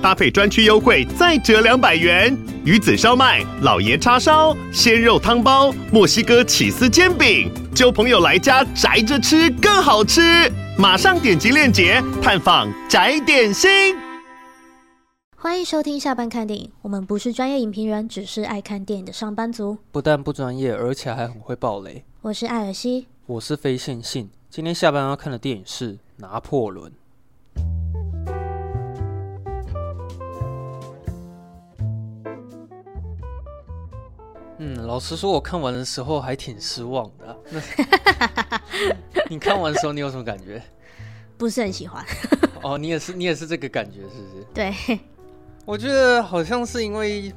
搭配专区优惠再折两百元。鱼子烧麦、老爷叉烧、鲜肉汤包、墨西哥起司煎饼，揪朋友来家宅着吃更好吃。马上点击链接探访宅点心。欢迎收听下班看电影。我们不是专业影评人，只是爱看电影的上班族。不但不专业，而且还很会爆雷。我是艾尔西，我是非线性。今天下班要看的电影是《拿破仑》。嗯，老实说，我看完的时候还挺失望的啊。那 你看完的时候，你有什么感觉？不是很喜欢。哦，你也是，你也是这个感觉，是不是？对。我觉得好像是因为，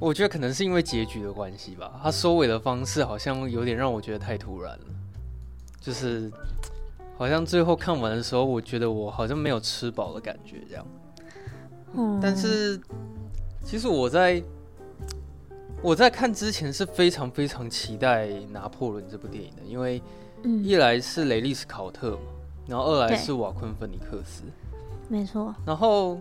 我觉得可能是因为结局的关系吧。他收尾的方式好像有点让我觉得太突然了，就是好像最后看完的时候，我觉得我好像没有吃饱的感觉这样。嗯。但是其实我在。我在看之前是非常非常期待《拿破仑》这部电影的，因为一来是雷利·斯考特嘛，然后二来是瓦昆·芬尼克斯，没错。然后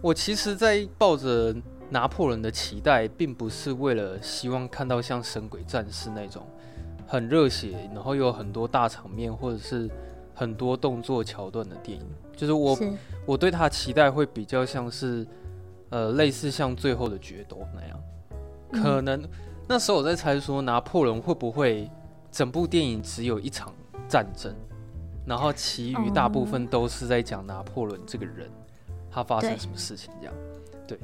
我其实，在抱着拿破仑的期待，并不是为了希望看到像《神鬼战士》那种很热血，然后有很多大场面或者是很多动作桥段的电影。就是我是我对他期待会比较像是，呃，类似像《最后的决斗》那样。可能那时候我在猜说，拿破仑会不会整部电影只有一场战争，然后其余大部分都是在讲拿破仑这个人，他发生什么事情这样。对，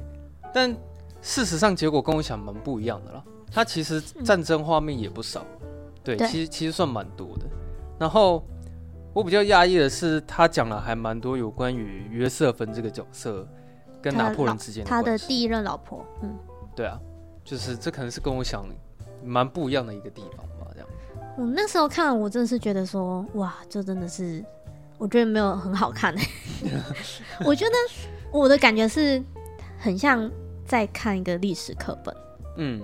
但事实上结果跟我想蛮不一样的啦。他其实战争画面也不少，对，其实其实算蛮多的。然后我比较讶异的是，他讲了还蛮多有关于约瑟芬这个角色跟拿破仑之间的。他的第一任老婆，嗯，对啊。就是这可能是跟我想蛮不一样的一个地方吧，这样。我那时候看，我真的是觉得说，哇，这真的是，我觉得没有很好看。我觉得我的感觉是很像在看一个历史课本，嗯，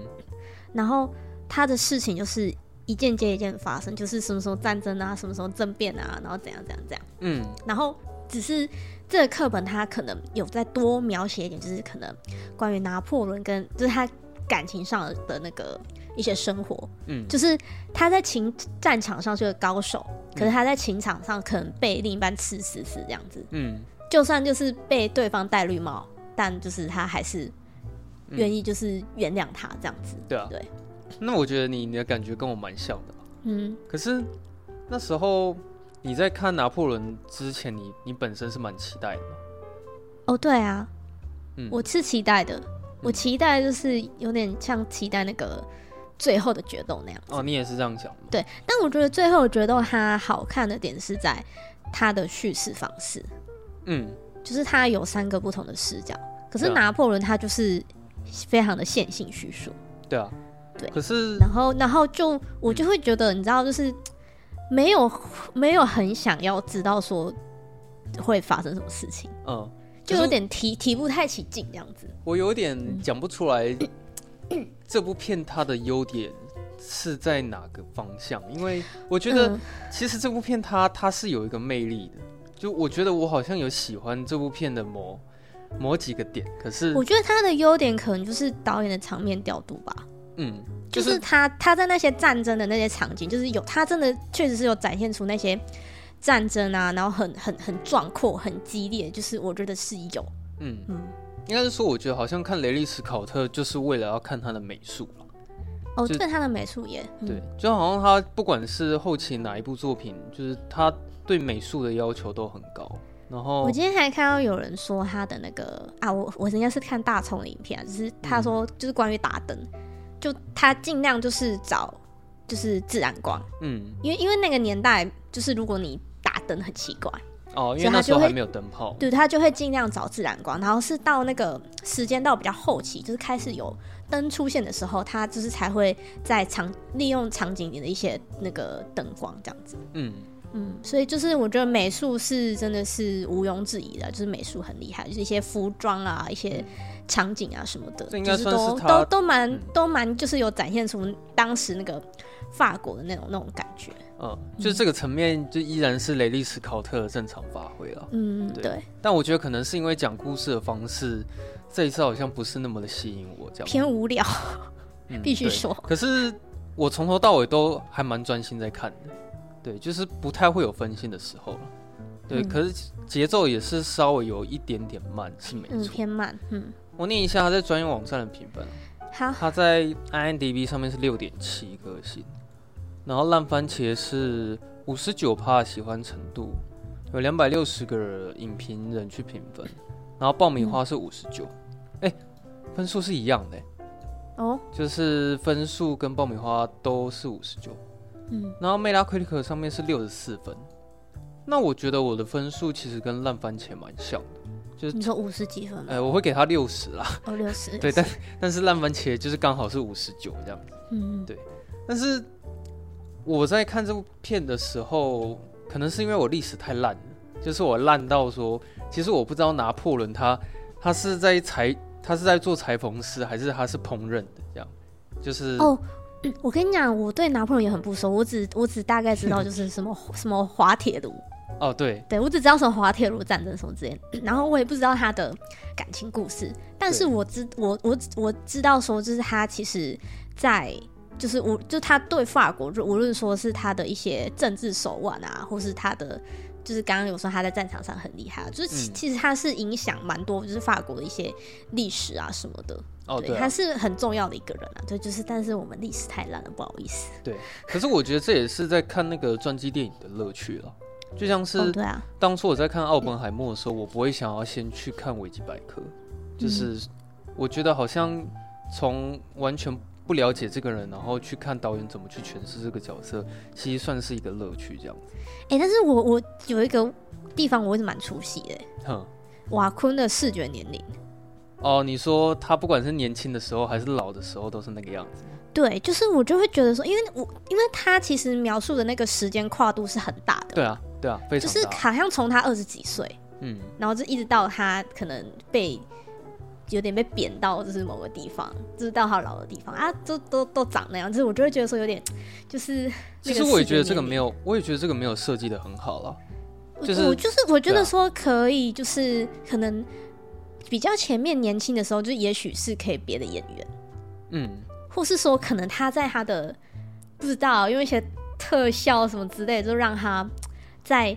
然后他的事情就是一件接一件发生，就是什么时候战争啊，什么时候政变啊，然后怎样怎样怎样，嗯，然后只是这个课本他可能有再多描写一点，就是可能关于拿破仑跟就是他。感情上的那个一些生活，嗯，就是他在情战场上是个高手，可是他在情场上可能被另一半吃死死这样子，嗯，就算就是被对方戴绿帽，但就是他还是愿意就是原谅他这样子，对啊，对。那我觉得你你的感觉跟我蛮像的，嗯。可是那时候你在看拿破仑之前你，你你本身是蛮期待的吗？哦，对啊，嗯，我是期待的。我期待就是有点像期待那个最后的决斗那样子。哦，你也是这样想吗？对，但我觉得最后的决斗它好看的点是在它的叙事方式，嗯，就是它有三个不同的视角，可是拿破仑他就是非常的线性叙述，对啊，对，可是然后然后就我就会觉得你知道就是没有没有很想要知道说会发生什么事情，嗯。就有点提提不太起劲这样子，我有点讲不出来，这部片它的优点是在哪个方向？因为我觉得其实这部片它它是有一个魅力的，就我觉得我好像有喜欢这部片的某某几个点，可是我觉得它的优点可能就是导演的场面调度吧，嗯，就是他他在那些战争的那些场景，就是有他真的确实是有展现出那些。战争啊，然后很很很壮阔，很激烈，就是我觉得是有，嗯。嗯，应该是说，我觉得好像看雷利·斯考特就是为了要看他的美术。哦，对他的美术也，嗯、对，就好像他不管是后期哪一部作品，就是他对美术的要求都很高。然后我今天还看到有人说他的那个啊，我我应该是看大葱的影片啊，就是他说就是关于打灯，嗯、就他尽量就是找就是自然光，嗯，因为因为那个年代就是如果你打灯很奇怪。哦，因为那时候还没有灯泡，对，他就会尽量找自然光，然后是到那个时间到比较后期，就是开始有灯出现的时候，他就是才会在场利用场景里的一些那个灯光这样子，嗯，嗯，所以就是我觉得美术是真的是毋庸置疑的，就是美术很厉害，就是一些服装啊，一些场景啊什么的，这应该算是都都都蛮都蛮就是有展现出当时那个法国的那种那种感觉。嗯，就是这个层面就依然是雷利史考特的正常发挥了。嗯，对，对。但我觉得可能是因为讲故事的方式，这一次好像不是那么的吸引我，这样偏无聊，嗯、必须说。可是我从头到尾都还蛮专心在看的，对，就是不太会有分心的时候了。对，嗯、可是节奏也是稍微有一点点慢，是没错、嗯，偏慢。嗯，我念一下他在专业网站的评分。好，他在 IMDB 上面是六点七颗星。然后烂番茄是五十九趴喜欢程度，有两百六十个影评人去评分，然后爆米花是五十九，哎，分数是一样的，哦，就是分数跟爆米花都是五十九，嗯，然后 Metacritic 上面是六十四分，那我觉得我的分数其实跟烂番茄蛮像的，就是你说五十几分，哎，我会给他六十啦，哦，六十，对，但但是烂番茄就是刚好是五十九这样子，嗯，对，但是。我在看这部片的时候，可能是因为我历史太烂了，就是我烂到说，其实我不知道拿破仑他他是在裁，他是在做裁缝师，还是他是烹饪的这样，就是哦，我跟你讲，我对拿破仑也很不熟，我只我只大概知道就是什么什么滑铁卢，哦对，对我只知道什么滑铁卢战争什么之类的，然后我也不知道他的感情故事，但是我知我我我知道说，就是他其实，在。就是无，就他对法国，就无论说是他的一些政治手腕啊，或是他的，就是刚刚有说他在战场上很厉害，就是其其实他是影响蛮多，就是法国的一些历史啊什么的。哦，对，他是很重要的一个人啊。对，就是但是我们历史太烂了，不好意思。对，可是我觉得这也是在看那个传记电影的乐趣了。就像是，对啊，当初我在看奥本海默的时候，我不会想要先去看维基百科，就是我觉得好像从完全。不了解这个人，然后去看导演怎么去诠释这个角色，其实算是一个乐趣，这样子。哎、欸，但是我我有一个地方我是蛮出戏的，哼，瓦昆的视觉年龄。哦，你说他不管是年轻的时候还是老的时候，都是那个样子。对，就是我就会觉得说，因为我因为他其实描述的那个时间跨度是很大的。对啊，对啊，非常大。就是好像从他二十几岁，嗯，然后就一直到他可能被。有点被贬到就是某个地方，就是到他老的地方啊，都都都长那样，就是我就会觉得说有点，就是其实我也觉得这个没有，我也觉得这个没有设计的很好了。就是我就是我觉得说可以，就是可能比较前面年轻的时候，就也许是可以别的演员，嗯，或是说可能他在他的不知道用一些特效什么之类的，就让他再。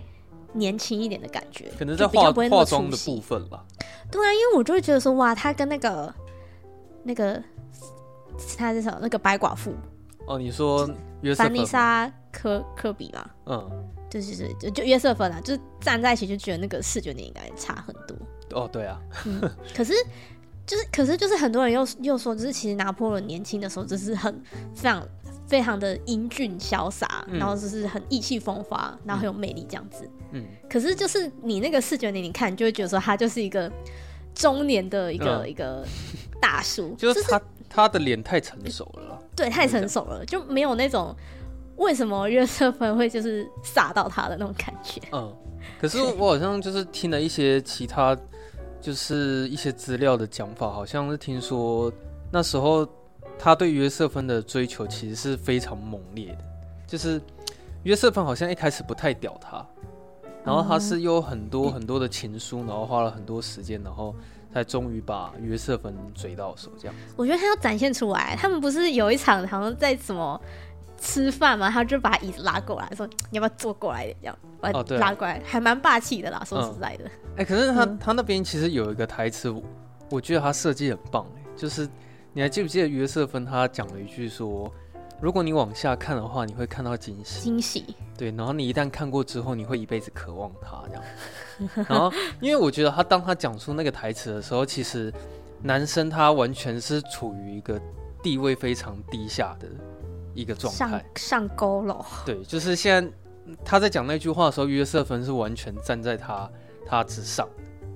年轻一点的感觉，可能在化化妆的部分吧。对啊，因为我就会觉得说，哇，他跟那个那个他是什么那个白寡妇哦，你说约瑟凡妮莎科科比嘛？嗯，就是就就就约瑟芬啊，就是站在一起就觉得那个视觉点应该差很多。哦，对啊，嗯，可是就是可是就是很多人又又说，就是其实拿破仑年轻的时候就是很非常。非常的英俊潇洒，嗯、然后就是很意气风发，然后很有魅力这样子。嗯，可是就是你那个视觉年龄看，你就会觉得说他就是一个中年的一个、嗯、一个大叔，就是他、就是、他的脸太成熟了，对，太成熟了，就没有那种为什么约瑟芬会就是傻到他的那种感觉。嗯，可是我好像就是听了一些其他就是一些资料的讲法，好像是听说那时候。他对约瑟芬的追求其实是非常猛烈的，就是约瑟芬好像一开始不太屌他，然后他是有很多很多的情书，然后花了很多时间，然后才终于把约瑟芬追到手。这样，我觉得他要展现出来，他们不是有一场好像在什么吃饭嘛，他就把椅子拉过来说：“你要不要坐过来一点？”这样把拉过来，还蛮霸气的啦。说实在的，哎，可是他他那边其实有一个台词，我觉得他设计很棒，就是。你还记不记得约瑟芬他讲了一句说：“如果你往下看的话，你会看到惊喜。”惊喜。对，然后你一旦看过之后，你会一辈子渴望他这样。然后，因为我觉得他当他讲出那个台词的时候，其实男生他完全是处于一个地位非常低下的一个状态，上上钩了。对，就是现在他在讲那句话的时候，约瑟芬是完全站在他他之上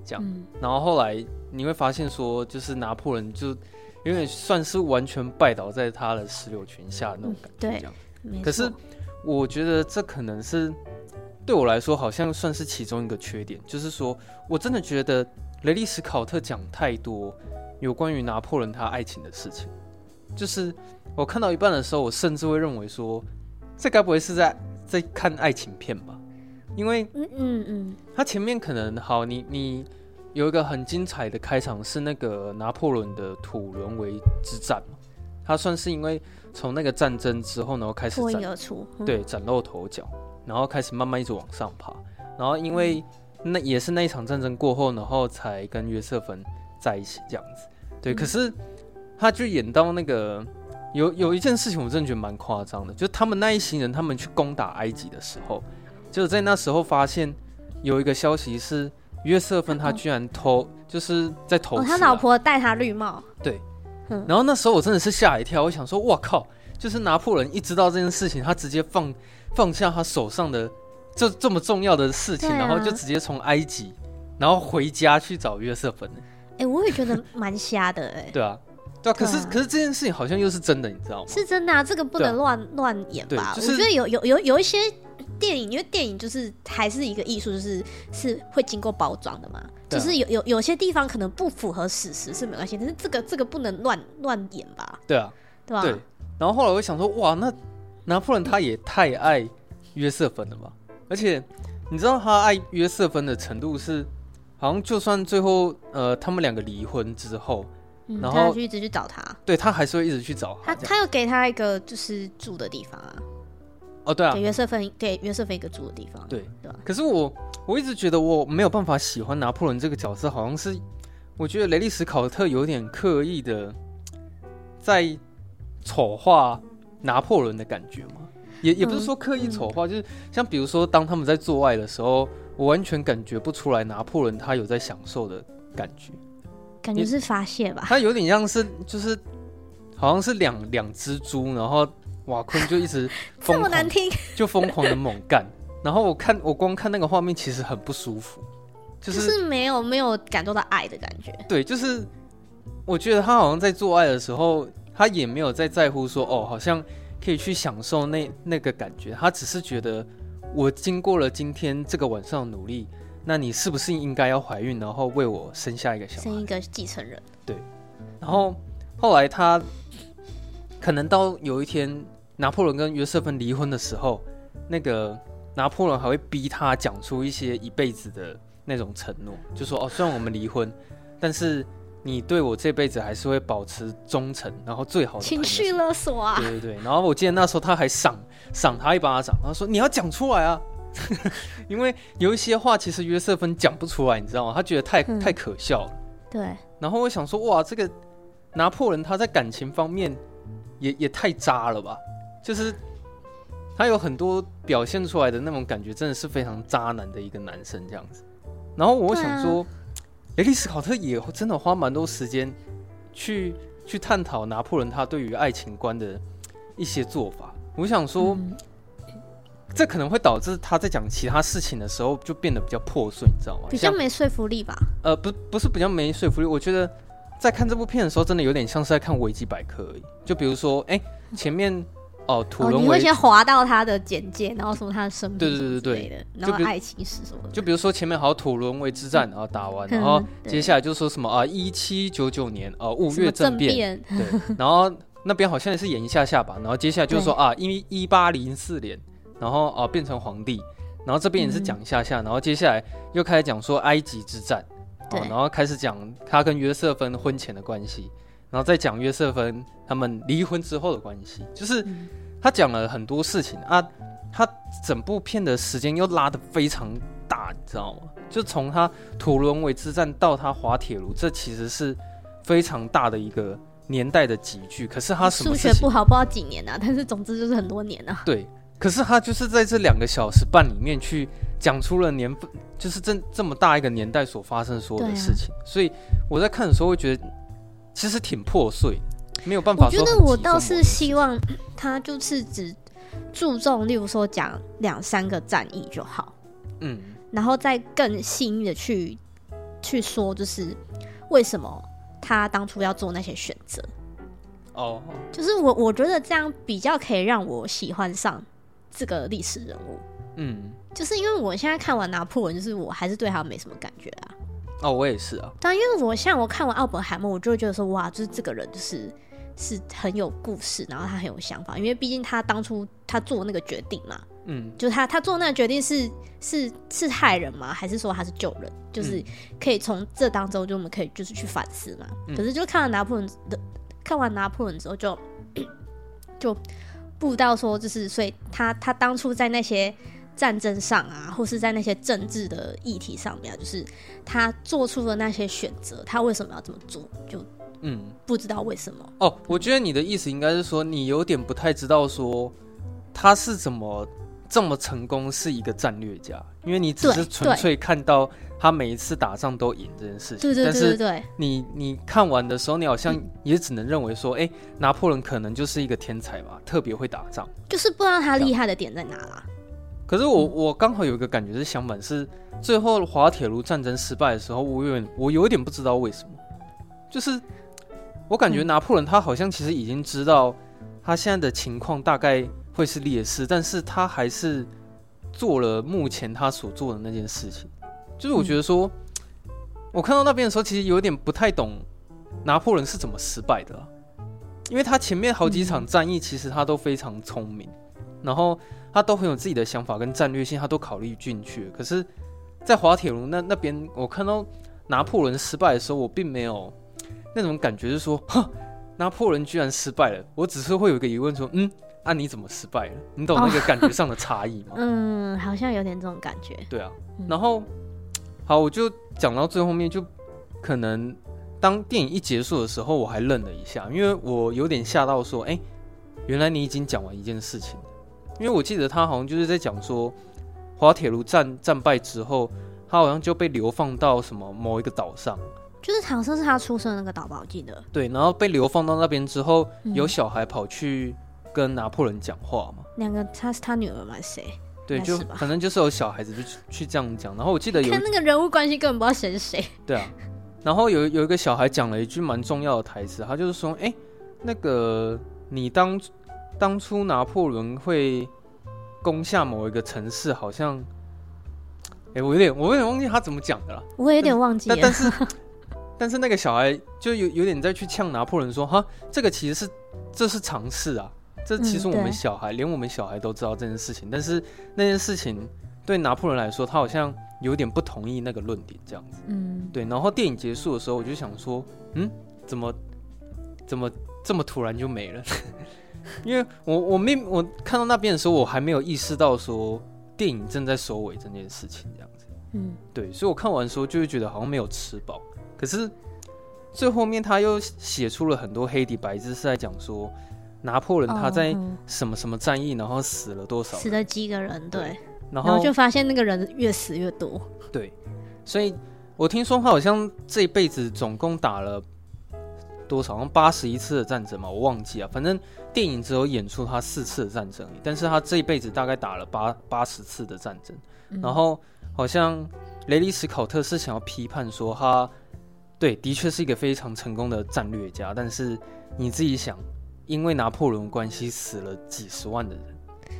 这样。嗯。然后后来你会发现说，就是拿破仑就。因为算是完全拜倒在他的石榴裙下那种感觉，可是我觉得这可能是对我来说好像算是其中一个缺点，就是说我真的觉得雷利史考特讲太多有关于拿破仑他爱情的事情，就是我看到一半的时候，我甚至会认为说，这该不会是在在看爱情片吧？因为嗯嗯嗯，他前面可能好，你你有一个很精彩的开场是那个拿破仑的土伦维之战嘛，他算是因为从那个战争之后然后开始脱颖而出，嗯、对，崭露头角。然后开始慢慢一直往上爬，然后因为那也是那一场战争过后，然后才跟约瑟芬在一起这样子。对，嗯、可是他就演到那个有有一件事情，我真的觉得蛮夸张的，就是他们那一行人他们去攻打埃及的时候，就在那时候发现有一个消息是约瑟芬他居然偷，哦、就是在偷、啊哦，他老婆戴他绿帽。对，嗯、然后那时候我真的是吓一跳，我想说，哇靠，就是拿破仑一知道这件事情，他直接放。放下他手上的这这么重要的事情，啊、然后就直接从埃及，然后回家去找约瑟芬。哎、欸，我也觉得蛮瞎的哎、欸。对啊，对啊。可是可是这件事情好像又是真的，你知道吗？是真的啊，这个不能乱乱、啊、演吧？就是、我觉得有有有有一些电影，因为电影就是还是一个艺术，就是是会经过包装的嘛。啊、就是有有有些地方可能不符合史实是没关系，但是这个这个不能乱乱演吧？对啊，对吧？对。然后后来我想说，哇，那。拿破仑他也太爱约瑟芬了吧？而且你知道他爱约瑟芬的程度是，好像就算最后呃他们两个离婚之后，嗯、然后就一直去找他，对他还是会一直去找他。他他有给他一个就是住的地方啊。哦，对啊，给约瑟芬给约瑟芬一个住的地方。对对。可是我我一直觉得我没有办法喜欢拿破仑这个角色，好像是我觉得雷利史考特有点刻意的在丑化。拿破仑的感觉嘛？也也不是说刻意丑化，嗯、就是像比如说，当他们在做爱的时候，我完全感觉不出来拿破仑他有在享受的感觉，感觉是发泄吧？他有点像是就是好像是两两只猪，然后瓦昆就一直 这么难听，就疯狂的猛干，然后我看我光看那个画面其实很不舒服，就是、就是没有没有感受到爱的感觉。对，就是我觉得他好像在做爱的时候。他也没有在在乎说哦，好像可以去享受那那个感觉。他只是觉得，我经过了今天这个晚上的努力，那你是不是应该要怀孕，然后为我生下一个小孩，生一个继承人？对。然后后来他可能到有一天，拿破仑跟约瑟芬离婚的时候，那个拿破仑还会逼他讲出一些一辈子的那种承诺，就说哦，虽然我们离婚，但是。你对我这辈子还是会保持忠诚，然后最好的情绪勒索啊！对对对，然后我记得那时候他还赏赏他一巴掌，他说你要讲出来啊，因为有一些话其实约瑟芬讲不出来，你知道吗？他觉得太、嗯、太可笑了。对。然后我想说，哇，这个拿破仑他在感情方面也也太渣了吧？就是他有很多表现出来的那种感觉，真的是非常渣男的一个男生这样子。然后我想说。雷利斯考特也真的花蛮多时间去去探讨拿破仑他对于爱情观的一些做法。我想说，嗯、这可能会导致他在讲其他事情的时候就变得比较破碎，你知道吗？比较没说服力吧？呃，不，不是比较没说服力。我觉得在看这部片的时候，真的有点像是在看维基百科而已。就比如说，哎、欸，前面。哦，土伦、哦、你会先滑到他的简介，然后说他的生命，对对对对对，然后爱情史什么的。就比如说前面好像土伦维之战，然后打完，然后接下来就说什么啊，一七九九年啊，五月政变，对，然后那边好像也是演一下下吧，然后接下来就是说啊，一一八零四年，然后啊变成皇帝，然后这边也是讲一下下，然后接下来又开始讲说埃及之战，哦，然后开始讲他跟约瑟芬婚前的关系。然后再讲约瑟芬他们离婚之后的关系，就是他讲了很多事情啊，他整部片的时间又拉得非常大，你知道吗？就从他土伦维之战到他滑铁卢，这其实是非常大的一个年代的集聚。可是他什么数学不好，不知道几年啊，但是总之就是很多年啊。对，可是他就是在这两个小时半里面去讲出了年份，就是这这么大一个年代所发生所有的事情。啊、所以我在看的时候会觉得。其实挺破碎，没有办法。我觉得我倒是希望他就是只注重，例如说讲两三个战役就好，嗯，然后再更细腻的去去说，就是为什么他当初要做那些选择。哦，就是我我觉得这样比较可以让我喜欢上这个历史人物。嗯，就是因为我现在看完拿破仑，就是我还是对他没什么感觉啊。哦，我也是啊。但因为我像我看完奥本海默，我就会觉得说，哇，就是这个人就是是很有故事，然后他很有想法，因为毕竟他当初他做那个决定嘛。嗯，就是他，他做那个决定是是是害人吗？还是说他是救人？就是可以从这当中，就我们可以就是去反思嘛。嗯、可是就看完拿破仑的，看完拿破仑之后就，就就不知道说，就是所以他他当初在那些战争上啊，或是在那些政治的议题上面，就是他做出的那些选择，他为什么要这么做？就嗯，不知道为什么。哦，我觉得你的意思应该是说，你有点不太知道说他是怎么。这么成功是一个战略家，因为你只是纯粹看到他每一次打仗都赢这件事情。对对对对对。你你看完的时候，你好像也只能认为说，哎、嗯，拿破仑可能就是一个天才吧，特别会打仗。就是不知道他厉害的点在哪啦。可是我我刚好有一个感觉是相反，是最后滑铁卢战争失败的时候，我有点我有一点不知道为什么，就是我感觉拿破仑他好像其实已经知道他现在的情况大概。会是劣势，但是他还是做了目前他所做的那件事情。就是我觉得说，嗯、我看到那边的时候，其实有点不太懂拿破仑是怎么失败的、啊，因为他前面好几场战役，其实他都非常聪明，嗯、然后他都很有自己的想法跟战略性，他都考虑进去。可是，在滑铁卢那那边，我看到拿破仑失败的时候，我并没有那种感觉，是说，哈，拿破仑居然失败了。我只是会有一个疑问，说，嗯。那、啊、你怎么失败了？你懂那个感觉上的差异吗？嗯，好像有点这种感觉。对啊，然后好，我就讲到最后面，就可能当电影一结束的时候，我还愣了一下，因为我有点吓到，说，哎、欸，原来你已经讲完一件事情。因为我记得他好像就是在讲说，滑铁卢战战败之后，他好像就被流放到什么某一个岛上，就是好像是他出生的那个岛吧，我记得。对，然后被流放到那边之后，有小孩跑去。跟拿破仑讲话嘛？两个，他是他女儿吗？谁？对，就反正就是有小孩子就去这样讲。然后我记得有看那个人物关系，根本不知道谁是谁。对啊，然后有有一个小孩讲了一句蛮重要的台词，他就是说：“哎、欸，那个你当当初拿破仑会攻下某一个城市，好像……哎、欸，我有点我有点忘记他怎么讲的了。我有点忘记了。但是 但是那个小孩就有有点在去呛拿破仑说：哈，这个其实是这是常识啊。”这其实我们小孩，嗯、连我们小孩都知道这件事情，但是那件事情对拿破仑来说，他好像有点不同意那个论点，这样子。嗯，对。然后电影结束的时候，我就想说，嗯，怎么怎么这么突然就没了？因为我我没我看到那边的时候，我还没有意识到说电影正在收尾这件事情，这样子。嗯，对。所以我看完的时候，就会觉得好像没有吃饱。可是最后面他又写出了很多黑底白字，是在讲说。拿破仑他在什么什么战役，然后死了多少？死了几个人？对，然后就发现那个人越死越多。对，所以我听说他好像这一辈子总共打了多少？好像八十一次的战争嘛，我忘记啊。反正电影只有演出他四次的战争，但是他这一辈子大概打了八八十次的战争。然后好像雷利·史考特是想要批判说他，对，的确是一个非常成功的战略家，但是你自己想。因为拿破仑关系死了几十万的人，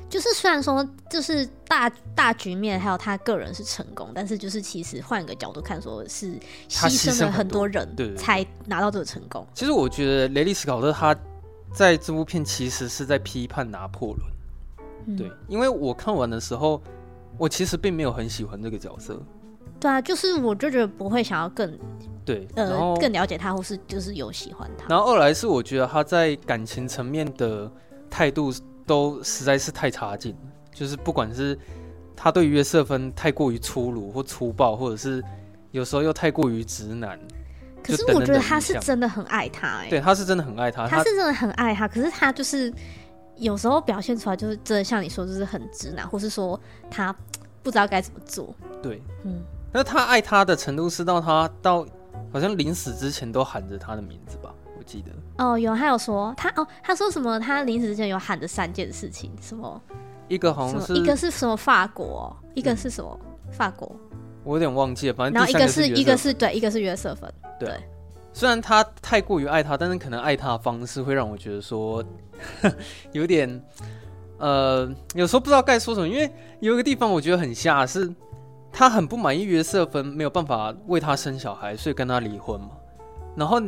就是虽然说就是大大局面还有他个人是成功，但是就是其实换一个角度看，说是牺牲了很多人，对，才拿到这个成功。其实我觉得雷利斯考特他在这部片其实是在批判拿破仑，嗯、对，因为我看完的时候，我其实并没有很喜欢这个角色。对啊，就是我就觉得不会想要更对，呃，更了解他，或是就是有喜欢他。然后二来是我觉得他在感情层面的态度都实在是太差劲，就是不管是他对约瑟芬太过于粗鲁或粗暴，或者是有时候又太过于直男。可是我觉得他是真的很爱他，欸，哎，对，他是真的很爱他，他是真的很爱他。可是他就是有时候表现出来就是真的像你说，就是很直男，或是说他不知道该怎么做。对，嗯。那他爱他的程度是到他到好像临死之前都喊着他的名字吧？我记得哦，有他有说他哦，他说什么？他临死之前有喊的三件事情，什么？一个好像是一个是什么法国，一个是什么法国？我有点忘记了，反正然后一个是一个是对，一个是约瑟芬。对，虽然他太过于爱他，但是可能爱他的方式会让我觉得说 有点呃，有时候不知道该说什么，因为有一个地方我觉得很瞎，是他很不满意约瑟芬没有办法为他生小孩，所以跟他离婚嘛。然后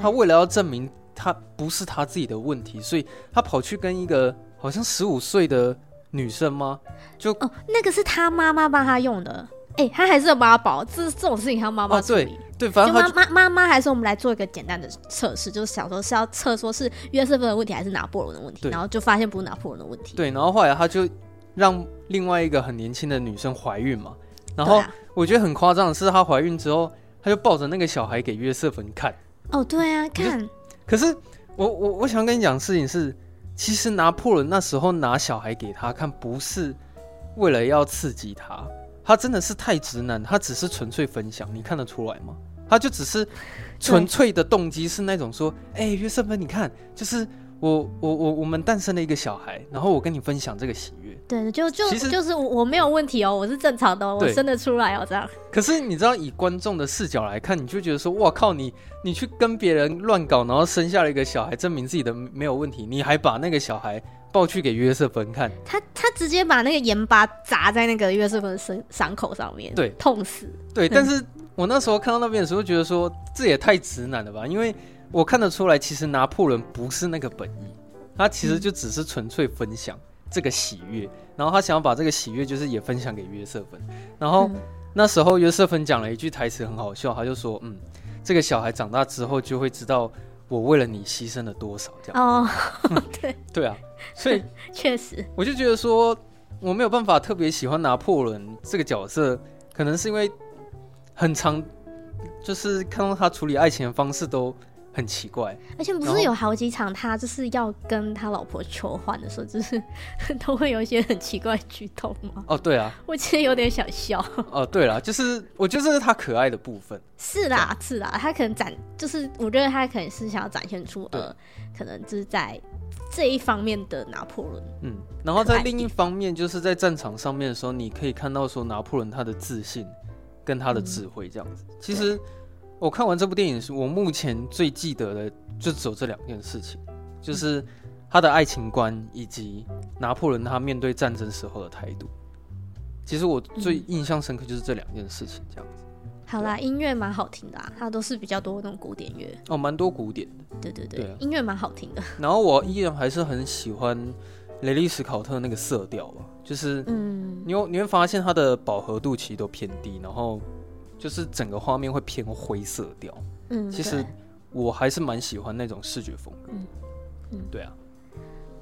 他为了要证明他不是他自己的问题，所以他跑去跟一个好像十五岁的女生吗？就哦，那个是他妈妈帮他用的。哎、欸，他还是有妈宝，这这种事情他妈妈处理。对对，反正妈妈妈妈还是我们来做一个简单的测试，就是想说是要测说是约瑟芬的问题还是拿破仑的问题，然后就发现不是拿破仑的问题。对，然后后来他就让另外一个很年轻的女生怀孕嘛，然后我觉得很夸张的是，她怀孕之后，他就抱着那个小孩给约瑟芬看。哦，对啊，看。可是我我我想跟你讲的事情是，其实拿破仑那时候拿小孩给他看，不是为了要刺激他。他真的是太直男，他只是纯粹分享，你看得出来吗？他就只是纯粹的动机是那种说，哎，约瑟芬，你看，就是我我我我们诞生了一个小孩，然后我跟你分享这个喜悦。对，就就其实就是我我没有问题哦，我是正常的哦，我生得出来哦，这样。可是你知道，以观众的视角来看，你就觉得说，哇靠，你你去跟别人乱搞，然后生下了一个小孩，证明自己的没有问题，你还把那个小孩。抱去给约瑟芬看，他他直接把那个盐巴砸在那个约瑟芬的伤伤口上面，对，痛死。对，但是我那时候看到那边的时候，觉得说这也太直男了吧？因为我看得出来，其实拿破仑不是那个本意，他其实就只是纯粹分享这个喜悦，嗯、然后他想要把这个喜悦就是也分享给约瑟芬。然后、嗯、那时候约瑟芬讲了一句台词很好笑，他就说：“嗯，这个小孩长大之后就会知道。”我为了你牺牲了多少？这样哦，对对啊，所以 确实，我就觉得说我没有办法特别喜欢拿破仑这个角色，可能是因为很长，就是看到他处理爱情的方式都。很奇怪，而且不是有好几场他就是要跟他老婆求欢的时候，就是 都会有一些很奇怪的举动吗？哦，对啊，我其实有点想笑。哦，对啦，就是我觉得这是他可爱的部分。是啦，是啦，他可能展，就是我觉得他可能是想要展现出呃，可能就是在这一方面的拿破仑。嗯，然后在另一方面，就是在战场上面的时候，你可以看到说拿破仑他的自信跟他的智慧这样子。嗯、其实。我看完这部电影，是我目前最记得的，就只有这两件事情，就是他的爱情观以及拿破仑他面对战争时候的态度。其实我最印象深刻就是这两件事情，这样子。好啦，音乐蛮好听的啊，它都是比较多那种古典乐哦，蛮多古典的。对对对，音乐蛮好听的。然后我依然还是很喜欢雷利史考特那个色调吧，就是嗯，你你会发现它的饱和度其实都偏低，然后。就是整个画面会偏灰色调，嗯，其实我还是蛮喜欢那种视觉风格，嗯嗯，对啊。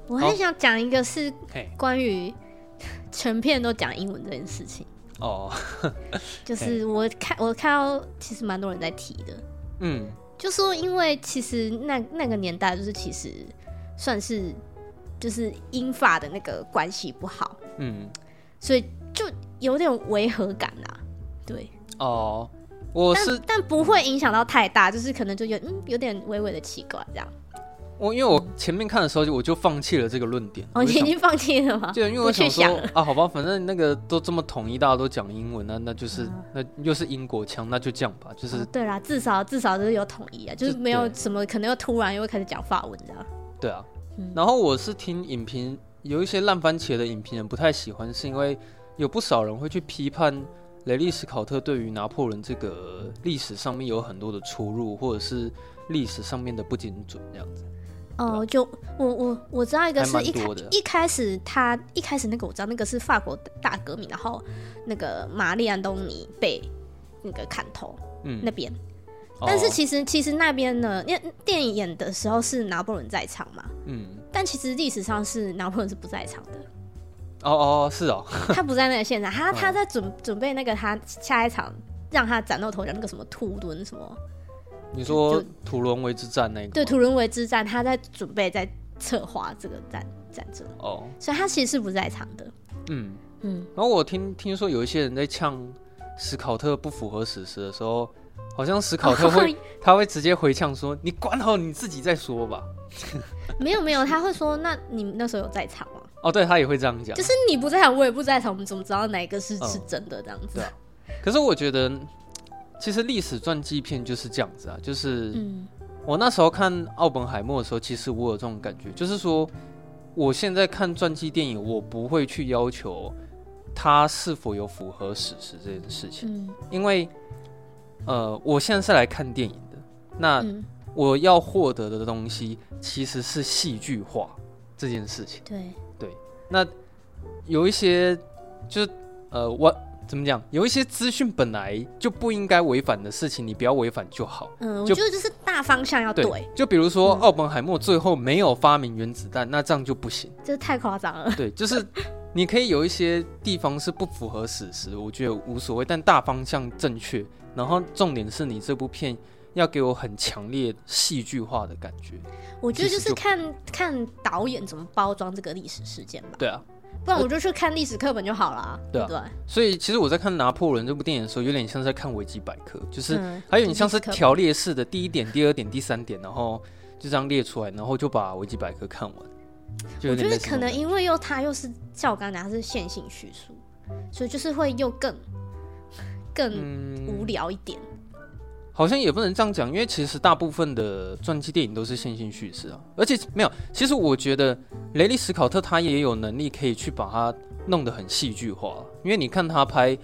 我很想讲一个是关于 全片都讲英文这件事情。哦，就是我看我看到其实蛮多人在提的，嗯，就说因为其实那那个年代就是其实算是就是英法的那个关系不好，嗯，所以就有点违和感啊，对。哦，我是但，但不会影响到太大，就是可能就有嗯有点微微的奇怪这样。我因为我前面看的时候我就放弃了这个论点。哦，你已经放弃了吗？就因为我想说想啊，好吧，反正那个都这么统一，大家都讲英文，那那就是、嗯、那又是英国腔，那就这样吧。就是、哦、对啦，至少至少就是有统一啊，就是没有什么可能又突然又会开始讲法文这样。对啊，嗯、然后我是听影评，有一些烂番茄的影评人不太喜欢，是因为有不少人会去批判。雷利史考特对于拿破仑这个历史上面有很多的出入，或者是历史上面的不精准这样子。哦，就我我我知道一个是一开一开始他一开始那个我知道那个是法国大革命，然后那个玛丽安东尼被那个砍头，嗯，那边。但是其实其实那边呢，因为电影演的时候是拿破仑在场嘛，嗯，但其实历史上是拿破仑是不在场的。哦哦，是哦，他不在那个现场，他他在准准备那个他下一场让他崭露头角那个什么土伦什么？你说土伦维之战那个？对，土伦维之战，他在准备在策划这个战战争哦，所以他其实是不在场的。嗯嗯，然后我听听说有一些人在呛史考特不符合史实的时候，好像史考特会、哦、他会直接回呛说：“你管好你自己再说吧。”没有没有，他会说：“那你那时候有在场吗？”哦，对，他也会这样讲，就是你不在场，我也不在场，我们怎么知道哪一个是、嗯、是真的这样子？对、啊。可是我觉得，其实历史传记片就是这样子啊，就是，我那时候看奥本海默的时候，其实我有这种感觉，就是说，我现在看传记电影，我不会去要求它是否有符合史实这件事情，嗯，因为呃，我现在是来看电影的，那嗯我要获得的东西其实是戏剧化这件事情。对，那有一些就是呃，我怎么讲？有一些资讯本来就不应该违反的事情，你不要违反就好。嗯，我就觉得就是大方向要对，对，就比如说嗯奥本海默最后没有发明原子弹，那这样就不行。这太夸张了。对，就是你可以有一些地方是不符合史实，我觉得无所谓，但大方向正确。然后重点是你这部片要给我很强烈戏剧化的感觉。我觉得就是看看导演怎么包装这个历史事件吧。对啊，不然我就去看历史课本就好了，对啊不对？所以其实我在看《拿破仑》这部电影的时候，有点像是在看维基百科，就是嗯还有点像是条列式的第一点、第二点、第三点，然后就这样列出来，然后就把维基百科看完。就我觉得可能因为又它又是像我刚才讲，它是线性叙述，所以就是会又更更嗯无聊一点。好像也不能这样讲，因为其实大部分的传记电影都是线性叙事啊，而且没有。其实我觉得雷利·史考特他也有能力可以去把它弄得很戏剧化，因为你看他拍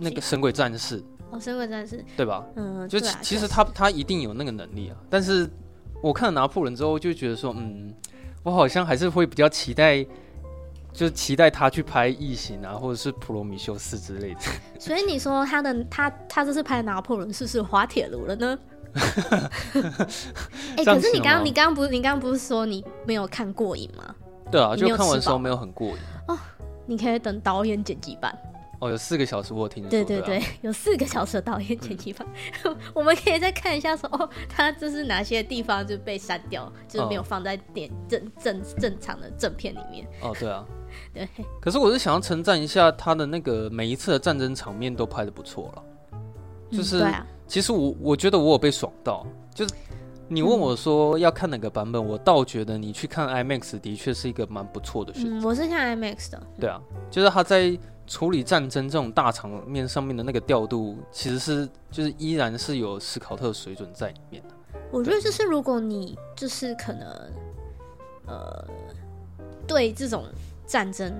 那个《神鬼战士》，哦，神鬼战士，对吧？嗯，就其实他他一定有那个能力啊。但是我看了拿破仑之后，就觉得说，嗯，我好像还是会比较期待，就是期待他去拍《异形》啊，或者是《普罗米修斯》之类的。所以你说他的他他这次拍拿破仑是不是滑铁卢了呢？哎、可是你刚刚你刚刚不是你刚刚不是说你没有看过瘾吗？对啊，就看完的时候没有很过瘾哦。你可以等导演剪辑版。哦，有四个小时，我有听说。对对对，啊有四个小时的导演剪辑版，我们可以再看一下说哦，他这是哪些地方就被删掉，就是没有放在点正正正常的正片里面。哦，对啊。对，可是我是想要称赞一下他的那个每一次的战争场面都拍的不错了。就是嗯、对啊，其实我我觉得我有被爽到，就是你问我说要看哪个版本，我倒觉得你去看 IMAX 的确是一个蛮不错的选择。嗯，我是看 IMAX 的。对啊，就是他在处理战争这种大场面上面的那个调度，其实是就是依然是有斯考特水准在里面的。我觉得就是如果你就是可能呃对这种战争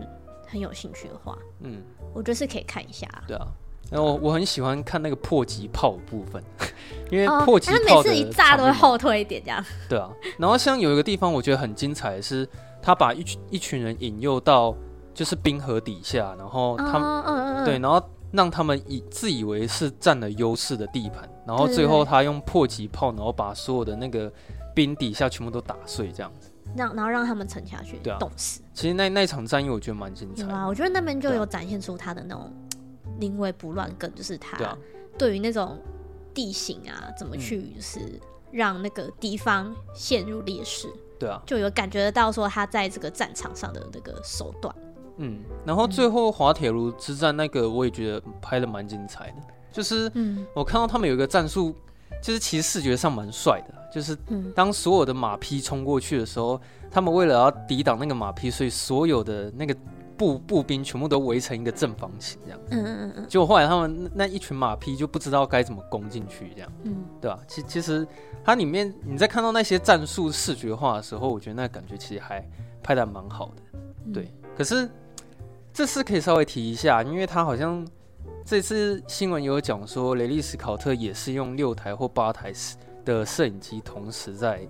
很有兴趣的话，嗯，我觉得是可以看一下。对啊。然后我很喜欢看那个迫击炮的部分，因为哦，迫击他每次一炸都会后退一点这样。对啊，然后像有一个地方我觉得很精彩的是，他把一群一群人引诱到就是冰河底下，然后他们、哦嗯嗯嗯，对，然后让他们以自以为是占了优势的地盘，然后最后他用迫击炮，然后把所有的那个冰底下全部都打碎，这样子。让然后让他们沉下去，对啊冻死。其实那那场战役我觉得蛮精彩的。有啊，我觉得那边就对啊有展现出他的那种临危不乱，跟就是他对啊，对于那种地形啊，怎么嗯去就是让那个敌方陷入劣势，对啊，就有感觉得到说他在这个战场上的那个手段。嗯，然后最后滑铁卢之战那个我也觉得拍的蛮精彩的，就是嗯我看到他们有一个战术，就是其实视觉上蛮帅的，就是嗯当所有的马匹冲过去的时候，他们为了要抵挡那个马匹，所以所有的那个步步兵全部都围成一个正方形这样。嗯嗯嗯结果后来他们那那一群马匹就不知道该怎么攻进去，这样嗯，对吧？其其实它里面你在看到那些战术视觉化的时候，我觉得那感觉其实还拍的蛮好的。嗯对，可是这次可以稍微提一下，因为他好像这次新闻有讲说，雷利·斯考特也是用六台或八台的摄影机同时在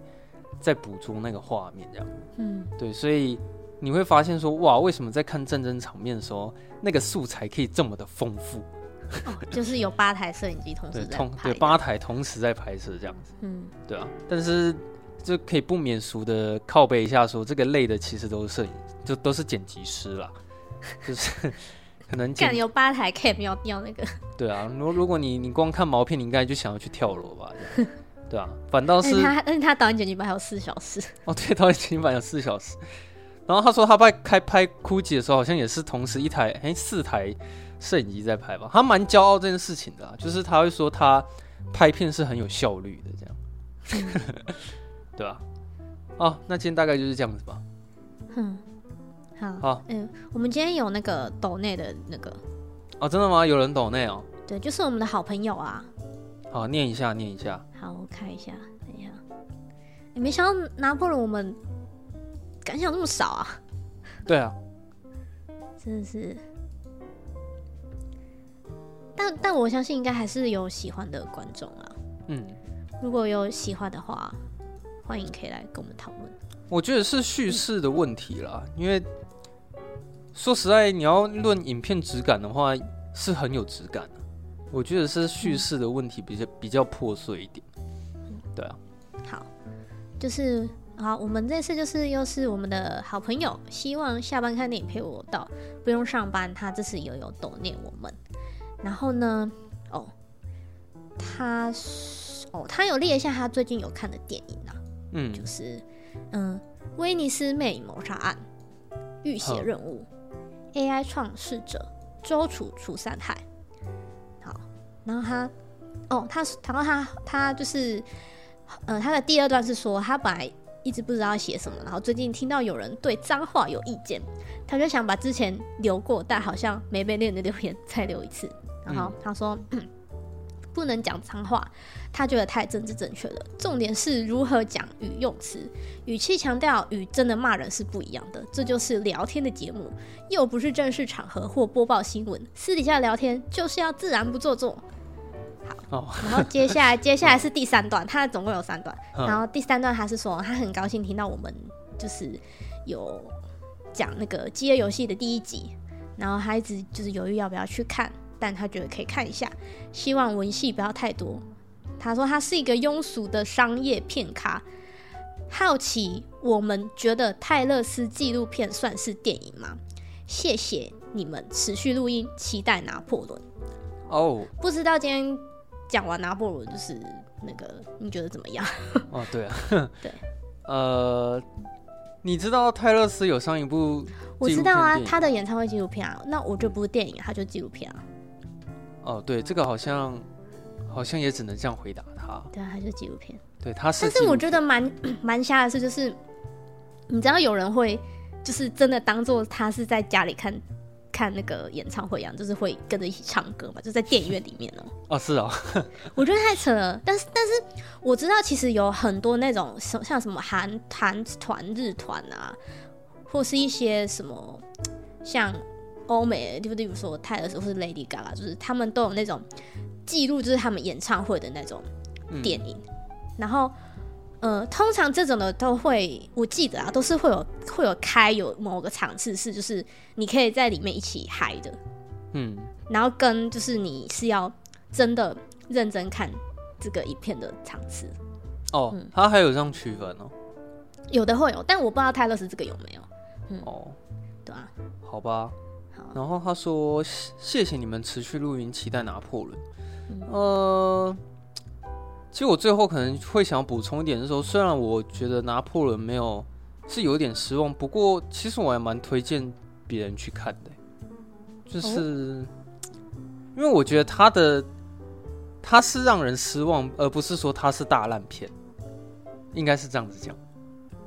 在捕捉那个画面，这样。嗯对，所以你会发现说，哇，为什么在看战争场面的时候，那个素材可以这么的丰富？哦，就是有八台摄影机同 对，时在同拍的，对八台同时在拍摄这样子，嗯对啊。但是就可以不免俗的靠背一下说，这个累的其实都是摄影，就都是剪辑师啦，就是 可能有八台 cam 要要那个，对啊。如如果你你光看毛片，你应该就想要去跳楼吧？对啊，反倒是他而且他导演剪辑版还有四小时，哦，对，导演剪辑版有四小时。然后他说他拍开拍哭泣的时候，好像也是同时一台哎四台摄影机在拍吧。他蛮骄傲这件事情的、啊，就是他会说他拍片是很有效率的，这样，对吧、哦，那今天大概就是这样子吧。嗯，好，好，嗯，我们今天有那个抖内的那个，哦，真的吗？有人抖内哦。对，就是我们的好朋友啊。好，念一下，念一下。好，我看一下，等一下。欸、没想到拿破仑我们感想那么少啊？对啊，真的是。但但我相信应该还是有喜欢的观众啊。嗯，如果有喜欢的话，欢迎可以来跟我们讨论。我觉得是叙事的问题啦，嗯、因为说实在，你要论影片质感的话，是很有质感的。我觉得是叙事的问题比较比较破碎一点。嗯，对啊。好，就是好，我们这次就是又是我们的好朋友，希望下班看电影陪我到不用上班，他这次又有抖念我们。然后呢，哦，他哦，他有列一下他最近有看的电影啊，嗯，就是嗯，《威尼斯魅影谋杀案》、《浴血任务》、《AI 创世者》、《周楚除三害》。好，然后他，哦，他，然后他，他就是，呃，他的第二段是说，他本来一直不知道写什么，然后最近听到有人对脏话有意见，他就想把之前留过但好像没被念的留言再留一次。然后他说：“嗯、不能讲脏话，他觉得太政治正确了。重点是如何讲与用词，语气强调与真的骂人是不一样的。这就是聊天的节目，又不是正式场合或播报新闻。私底下聊天就是要自然不做作。好，然后接下来接下来是第三段，他总共有三段。然后第三段他是说他很高兴听到我们就是有讲那个饥饿游戏的第一集，然后他一直就是犹豫要不要去看。”但他觉得可以看一下，希望文戏不要太多。他说他是一个庸俗的商业片咖，好奇我们觉得泰勒斯纪录片算是电影吗？谢谢你们持续录音，期待拿破仑。哦，oh. 不知道今天讲完拿破仑就是那个你觉得怎么样？哦，对啊，对，呃，你知道泰勒斯有上一部？我知道啊，他的演唱会纪录片啊，那我就不是电影，他就纪录片啊。哦，对，这个好像好像也只能这样回答他。对啊，他是纪录片。对，他是。但是我觉得蛮 蛮瞎的是，就是你知道有人会就是真的当做他是在家里看看那个演唱会一样，就是会跟着一起唱歌嘛，就在电影院里面哦。哦，是哦。我觉得太扯了，但是但是我知道其实有很多那种像什么韩韩团、日团啊，或是一些什么像。欧美，对不对？比如说泰勒斯或是 Lady Gaga，就是他们都有那种记录，就是他们演唱会的那种电影。嗯、然后，呃，通常这种的都会，我记得啊，都是会有会有开有某个场次是，就是你可以在里面一起嗨的。嗯。然后跟就是你是要真的认真看这个影片的场次。哦，嗯、他还有这样区分哦。有的会有，但我不知道泰勒斯这个有没有。嗯、哦，对啊。好吧。然后他说：“谢谢你们持续录音，期待拿破仑。嗯”呃，其实我最后可能会想补充一点的时候，虽然我觉得拿破仑没有是有点失望，不过其实我还蛮推荐别人去看的，就是、哦、因为我觉得他的他是让人失望，而不是说他是大烂片，应该是这样子讲。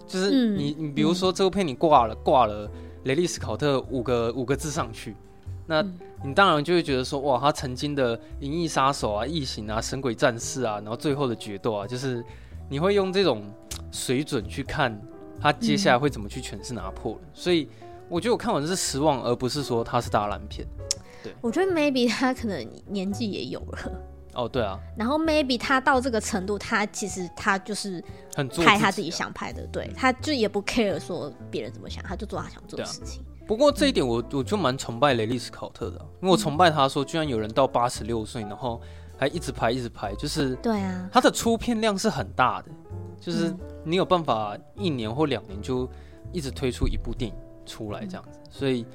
就是你、嗯、你比如说这部片你挂了挂了。雷利斯考特五个五个字上去，那你当然就会觉得说，哇，他曾经的《银翼杀手》啊、《异形》啊、《神鬼战士》啊，然后最后的决斗啊，就是你会用这种水准去看他接下来会怎么去诠释拿破仑。嗯、所以我觉得我看完是失望，而不是说他是大烂片。对，我觉得 maybe 他可能年纪也有了。哦，对啊。然后 maybe 他到这个程度，他其实他就是很拍他自己想拍的，对，他就也不 care 说别人怎么想，他就做他想做的事情。不过这一点我我就蛮崇拜雷利斯考特的，因为我崇拜他说，居然有人到八十六岁，然后还一直拍一直拍，就是对啊，他的出片量是很大的，就是你有办法一年或两年就一直推出一部电影出来这样子，所以。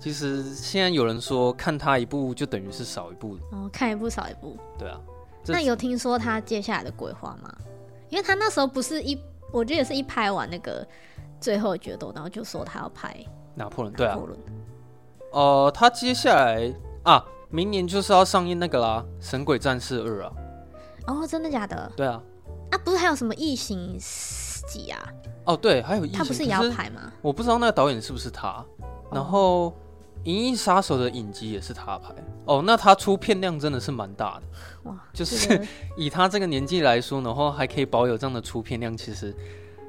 其实现在有人说看他一部就等于是少一部哦，看一部少一部。对啊，那有听说他接下来的规划吗？因为他那时候不是一，我觉得也是一拍完那个最后决斗，然后就说他要拍拿破仑。对啊，哦、呃，他接下来啊，明年就是要上映那个啦，《神鬼战士二》啊。哦，真的假的？对啊。啊，不是还有什么异形几啊？哦，对，还有异形，他不是也要拍吗？我不知道那个导演是不是他，然后。哦《银翼杀手》的影集也是他拍哦，那他出片量真的是蛮大的哇！就是 以他这个年纪来说，然后还可以保有这样的出片量，其实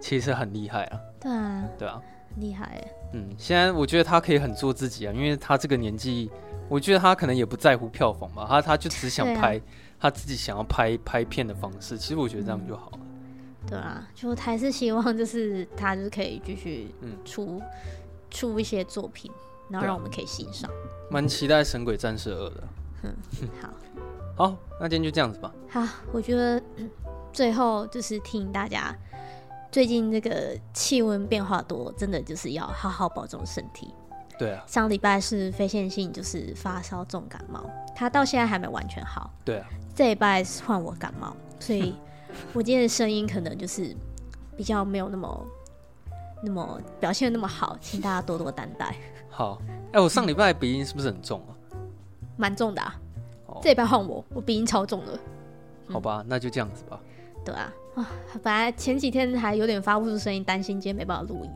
其实很厉害啊。对啊，对啊。厉害哎。嗯，现在我觉得他可以很做自己啊，因为他这个年纪，我觉得他可能也不在乎票房吧，他他就只想拍他自己想要拍拍片的方式。其实我觉得这样就好了。嗯、对啊，就还是希望就是他就是可以继续嗯出、嗯、出一些作品，然后让我们可以欣赏。蛮期待《神鬼战士二》的。嗯，好，好，那今天就这样子吧。好，我觉得最后就是提醒大家，最近这个气温变化多，真的就是要好好保重身体。对啊，上礼拜是非线性，就是发烧重感冒，他到现在还没完全好。对啊，这礼拜是换我感冒，所以 我今天的声音可能就是比较没有那么那么表现的那么好，请大家多多担待。好，哎、欸，我上礼拜鼻音是不是很重啊？蛮重的啊，这礼拜换我，我鼻音超重了。好吧，嗯、那就这样子吧。对啊，啊，本来前几天还有点发不出声音，担心今天没办法录音。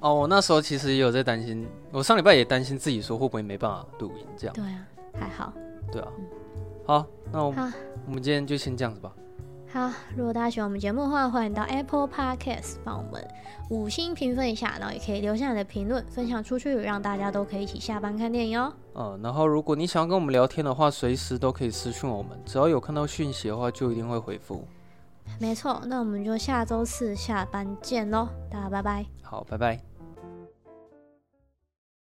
哦，我那时候其实也有在担心，我上礼拜也担心自己说会不会没办法录音这样。对啊，还好。对啊，嗯、好，那我们我们今天就先这样子吧。好，如果大家喜欢我们节目的话，欢迎到 Apple Podcast 帮我们五星评分一下，然后也可以留下你的评论，分享出去，让大家都可以一起下班看电影哦。嗯，然后如果你想要跟我们聊天的话，随时都可以私讯我们，只要有看到讯息的话，就一定会回复。没错，那我们就下周四下班见喽，大家拜拜。好，拜拜。